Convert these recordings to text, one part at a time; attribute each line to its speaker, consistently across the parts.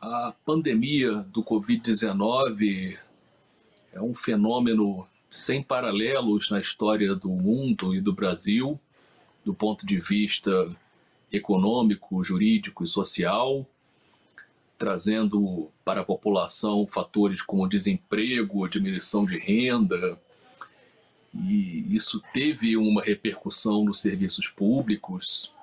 Speaker 1: A pandemia do Covid-19 é um fenômeno sem paralelos na história do mundo e do Brasil, do ponto de vista econômico, jurídico e social, trazendo para a população fatores como desemprego, diminuição de renda, e isso teve uma repercussão nos serviços públicos.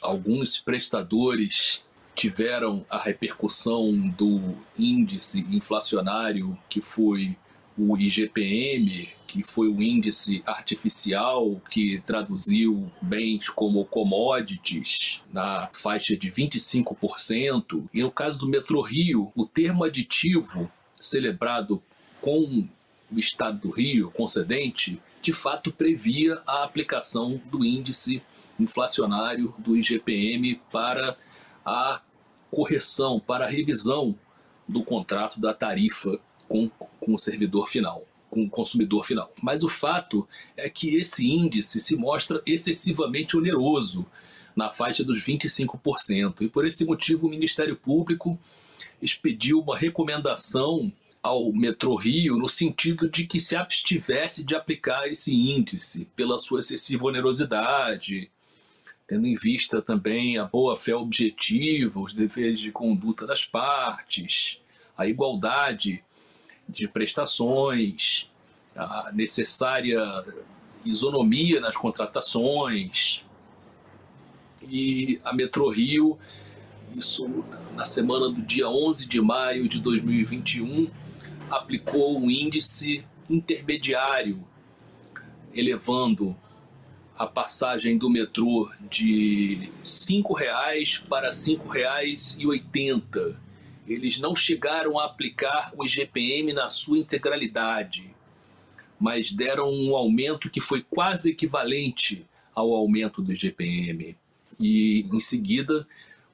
Speaker 1: Alguns prestadores tiveram a repercussão do índice inflacionário que foi o IGPM, que foi o índice artificial que traduziu bens como commodities na faixa de 25%. E no caso do Metro Rio, o termo aditivo celebrado com o Estado do Rio, concedente, de fato previa a aplicação do índice inflacionário do IGPM para a correção, para a revisão do contrato da tarifa com, com o servidor final, com o consumidor final. Mas o fato é que esse índice se mostra excessivamente oneroso, na faixa dos 25%. E por esse motivo o Ministério Público expediu uma recomendação ao Metrô Rio no sentido de que se abstivesse de aplicar esse índice pela sua excessiva onerosidade, tendo em vista também a boa-fé objetiva, os deveres de conduta das partes, a igualdade de prestações, a necessária isonomia nas contratações. E a Metro Rio, isso na semana do dia 11 de maio de 2021, aplicou um índice intermediário, elevando a passagem do metrô de R$ 5,00 para R$ 5,80. Eles não chegaram a aplicar o IGPM na sua integralidade, mas deram um aumento que foi quase equivalente ao aumento do IGPM. E em seguida,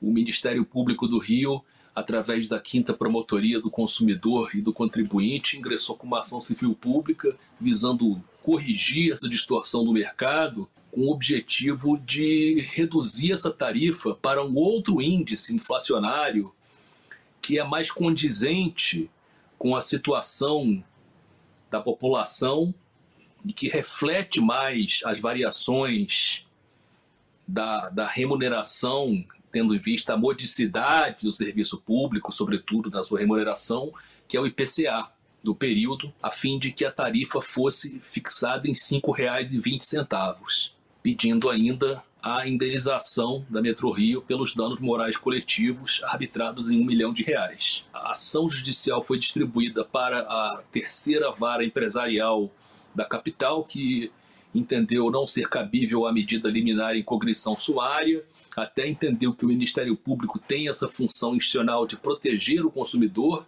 Speaker 1: o Ministério Público do Rio, através da Quinta Promotoria do Consumidor e do Contribuinte, ingressou com uma ação civil pública visando corrigir essa distorção do mercado com o objetivo de reduzir essa tarifa para um outro índice inflacionário que é mais condizente com a situação da população e que reflete mais as variações da, da remuneração, tendo em vista a modicidade do serviço público, sobretudo da sua remuneração, que é o IPCA do período, a fim de que a tarifa fosse fixada em R$ 5,20, pedindo ainda a indenização da Metro Rio pelos danos morais coletivos arbitrados em um milhão de reais. A ação judicial foi distribuída para a terceira vara empresarial da capital, que entendeu não ser cabível a medida liminar em cognição suária, até entendeu que o Ministério Público tem essa função institucional de proteger o consumidor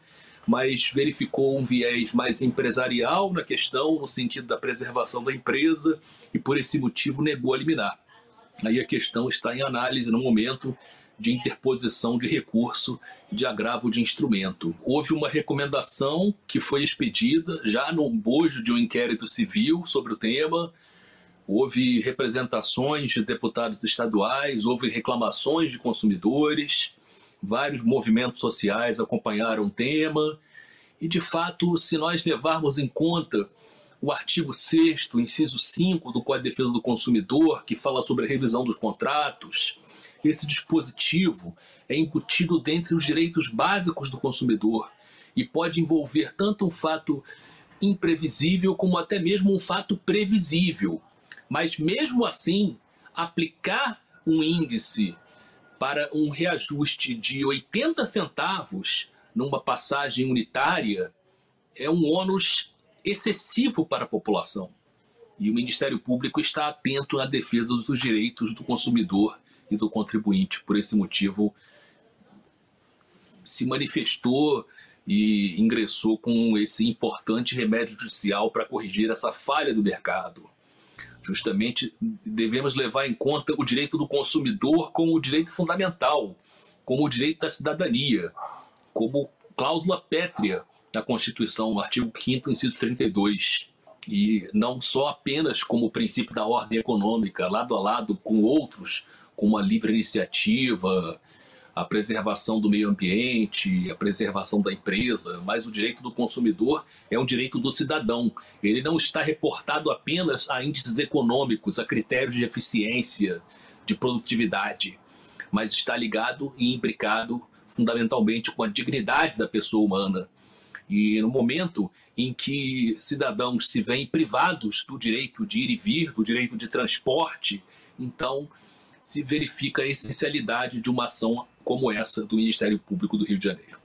Speaker 1: mas verificou um viés mais empresarial na questão, no sentido da preservação da empresa, e por esse motivo negou a liminar. Aí a questão está em análise no momento de interposição de recurso de agravo de instrumento. Houve uma recomendação que foi expedida já no bojo de um inquérito civil sobre o tema. Houve representações de deputados estaduais, houve reclamações de consumidores vários movimentos sociais acompanharam o tema, e de fato, se nós levarmos em conta o artigo 6, inciso 5 do Código de Defesa do Consumidor, que fala sobre a revisão dos contratos, esse dispositivo é incutido dentre os direitos básicos do consumidor e pode envolver tanto um fato imprevisível como até mesmo um fato previsível. Mas mesmo assim, aplicar um índice para um reajuste de 80 centavos numa passagem unitária é um ônus excessivo para a população. E o Ministério Público está atento à defesa dos direitos do consumidor e do contribuinte. Por esse motivo, se manifestou e ingressou com esse importante remédio judicial para corrigir essa falha do mercado. Justamente devemos levar em conta o direito do consumidor como o direito fundamental, como o direito da cidadania, como cláusula pétrea da Constituição, no artigo 5 inciso 32. E não só apenas como o princípio da ordem econômica, lado a lado com outros, como a livre iniciativa, a preservação do meio ambiente, a preservação da empresa, mas o direito do consumidor é um direito do cidadão. Ele não está reportado apenas a índices econômicos, a critérios de eficiência, de produtividade, mas está ligado e imbricado fundamentalmente com a dignidade da pessoa humana. E no momento em que cidadãos se veem privados do direito de ir e vir, do direito de transporte, então se verifica a essencialidade de uma ação como essa do Ministério Público do Rio de Janeiro.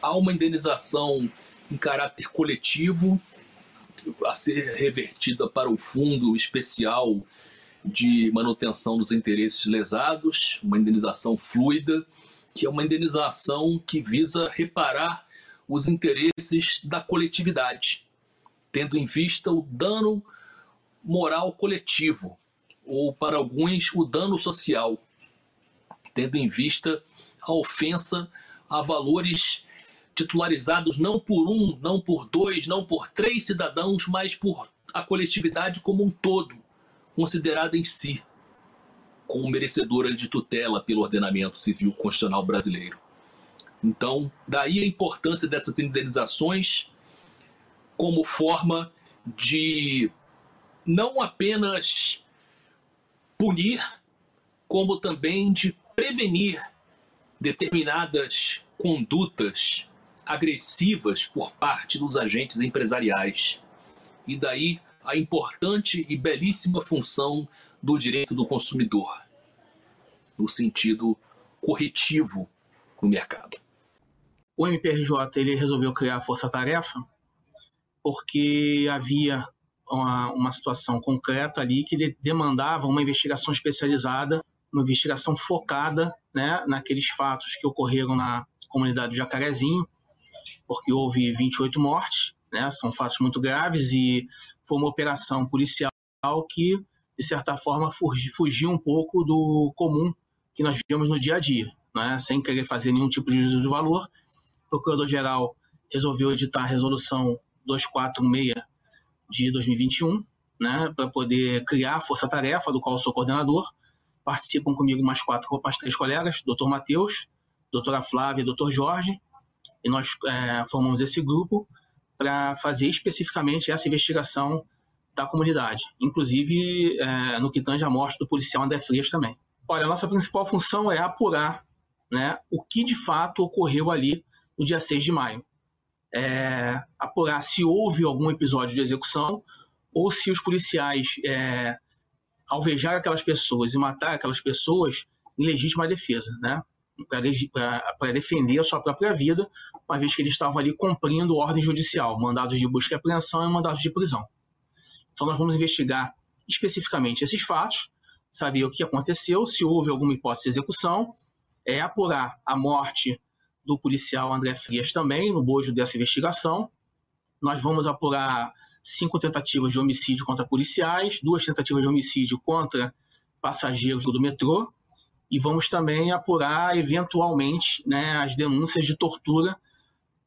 Speaker 1: Há uma indenização em caráter coletivo a ser revertida para o Fundo Especial de Manutenção dos Interesses Lesados, uma indenização fluida, que é uma indenização que visa reparar os interesses da coletividade, tendo em vista o dano moral coletivo, ou para alguns o dano social, tendo em vista a ofensa a valores titularizados não por um, não por dois, não por três cidadãos, mas por a coletividade como um todo, considerada em si como merecedora de tutela pelo ordenamento civil constitucional brasileiro. Então, daí a importância dessas indenizações como forma de não apenas punir, como também de prevenir determinadas condutas agressivas por parte dos agentes empresariais. E daí a importante e belíssima função do direito do consumidor, no sentido corretivo no mercado.
Speaker 2: O MPRJ ele resolveu criar a força-tarefa porque havia uma, uma situação concreta ali que de, demandava uma investigação especializada, uma investigação focada né, naqueles fatos que ocorreram na comunidade do Jacarezinho, porque houve 28 mortes, né, são fatos muito graves e foi uma operação policial que, de certa forma, fugiu um pouco do comum que nós vemos no dia a dia, né, sem querer fazer nenhum tipo de juízo de valor. O Procurador-Geral resolveu editar a resolução 246 de 2021, né, para poder criar a força-tarefa, do qual sou coordenador. Participam comigo mais quatro, mais três colegas, doutor Matheus, doutora Flávia e doutor Jorge, e nós é, formamos esse grupo para fazer especificamente essa investigação da comunidade, inclusive é, no que tange a morte do policial André Frias também. Olha, a nossa principal função é apurar né, o que de fato ocorreu ali no dia 6 de maio. É, apurar se houve algum episódio de execução ou se os policiais é, alvejar aquelas pessoas e matar aquelas pessoas em legítima defesa, né? para defender a sua própria vida, uma vez que eles estavam ali cumprindo ordem judicial, mandados de busca e apreensão e mandados de prisão. Então nós vamos investigar especificamente esses fatos, saber o que aconteceu, se houve alguma hipótese de execução, é apurar a morte do policial André Frias também, no bojo dessa investigação. Nós vamos apurar cinco tentativas de homicídio contra policiais, duas tentativas de homicídio contra passageiros do metrô, e vamos também apurar, eventualmente, né, as denúncias de tortura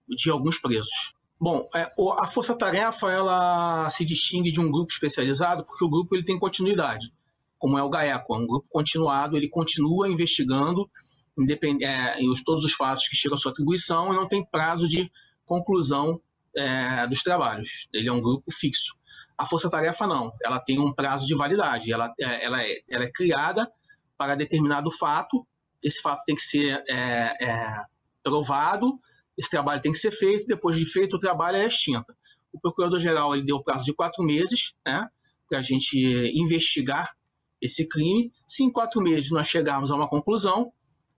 Speaker 2: de alguns presos. Bom, é, a Força Tarefa ela se distingue de um grupo especializado porque o grupo ele tem continuidade, como é o GAECO, é um grupo continuado, ele continua investigando independ... É, todos os fatos que chegam à sua atribuição e não tem prazo de conclusão é, dos trabalhos. Ele é um grupo fixo. A força-tarefa não, ela tem um prazo de validade, ela, é, ela, é, ela é criada para determinado fato, esse fato tem que ser é, é, provado, esse trabalho tem que ser feito, depois de feito o trabalho é extinta. O procurador-geral ele deu prazo de quatro meses né, para a gente investigar esse crime. Se em quatro meses nós chegarmos a uma conclusão,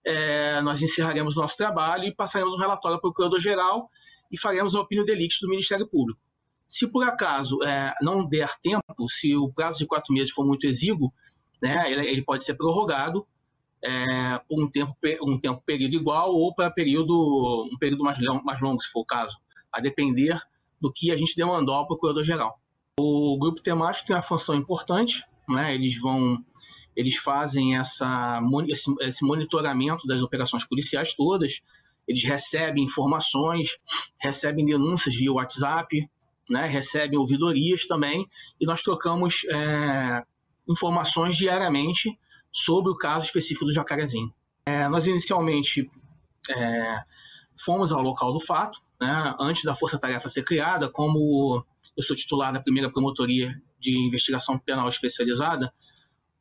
Speaker 2: é, nós encerraremos nosso trabalho e passaremos um relatório ao Procurador-Geral e faremos a opinião de elite do Ministério Público. Se por acaso é, não der tempo, se o prazo de quatro meses for muito exíguo, né, ele, ele pode ser prorrogado é, por um tempo, um tempo período igual ou para período, um período mais, mais longo, se for o caso, a depender do que a gente demandou ao Procurador-Geral. O grupo temático tem uma função importante, né, eles vão eles fazem essa, esse monitoramento das operações policiais todas, eles recebem informações, recebem denúncias via WhatsApp, né, recebem ouvidorias também, e nós trocamos é, informações diariamente sobre o caso específico do Jacarezinho. É, nós inicialmente é, fomos ao local do fato, né, antes da Força Tarefa ser criada, como eu sou titular da primeira promotoria de investigação penal especializada,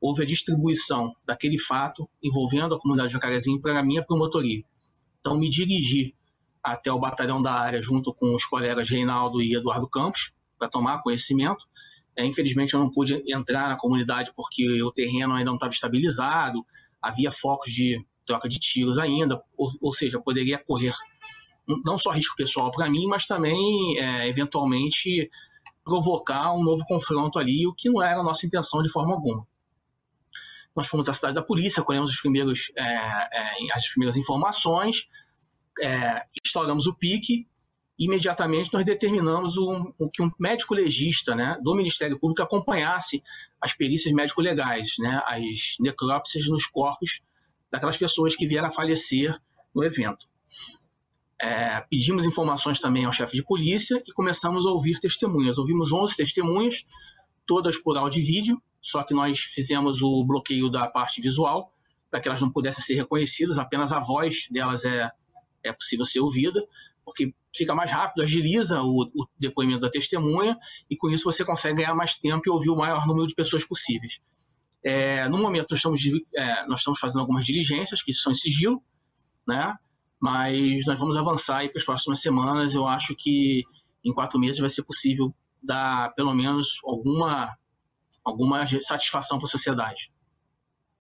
Speaker 2: houve a distribuição daquele fato envolvendo a comunidade de Jacarezinho para a minha promotoria. Então, me dirigi até o batalhão da área junto com os colegas Reinaldo e Eduardo Campos para tomar conhecimento. É, infelizmente, eu não pude entrar na comunidade porque o terreno ainda não estava estabilizado, havia focos de troca de tiros ainda, ou, ou seja, poderia correr não só risco pessoal para mim, mas também, é, eventualmente, provocar um novo confronto ali, o que não era a nossa intenção de forma alguma. Nós fomos à cidade da polícia, colhemos os primeiros, é, é, as primeiras informações, é, instauramos o PIC imediatamente nós determinamos o, que um médico legista né, do Ministério Público acompanhasse as perícias médico-legais, né, as necrópsias nos corpos daquelas pessoas que vieram a falecer no evento. É, pedimos informações também ao chefe de polícia e começamos a ouvir testemunhas. Ouvimos 11 testemunhas, todas por áudio e vídeo, só que nós fizemos o bloqueio da parte visual, para que elas não pudessem ser reconhecidas, apenas a voz delas é, é possível ser ouvida porque fica mais rápido, agiliza o, o, depoimento da testemunha e com isso você consegue ganhar mais tempo e ouvir o maior número de pessoas possíveis. É, no momento nós estamos, é, nós estamos fazendo algumas diligências que são em sigilo, né? mas nós vamos avançar para as próximas semanas. Eu acho que em quatro meses vai ser possível dar pelo menos alguma, alguma satisfação para a sociedade.